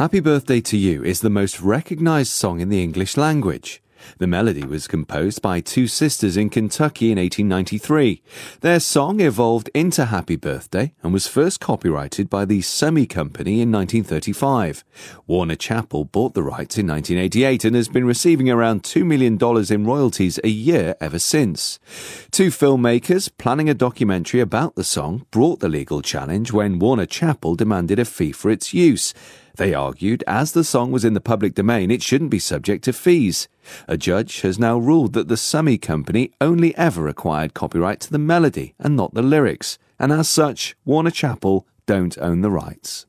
Happy Birthday to You is the most recognized song in the English language. The melody was composed by two sisters in Kentucky in 1893. Their song evolved into Happy Birthday and was first copyrighted by the Summy Company in 1935. Warner Chappell bought the rights in 1988 and has been receiving around $2 million in royalties a year ever since. Two filmmakers planning a documentary about the song brought the legal challenge when Warner Chappell demanded a fee for its use. They argued, as the song was in the public domain, it shouldn't be subject to fees. A judge has now ruled that the Summy Company only ever acquired copyright to the melody and not the lyrics, and as such, Warner Chappell don't own the rights.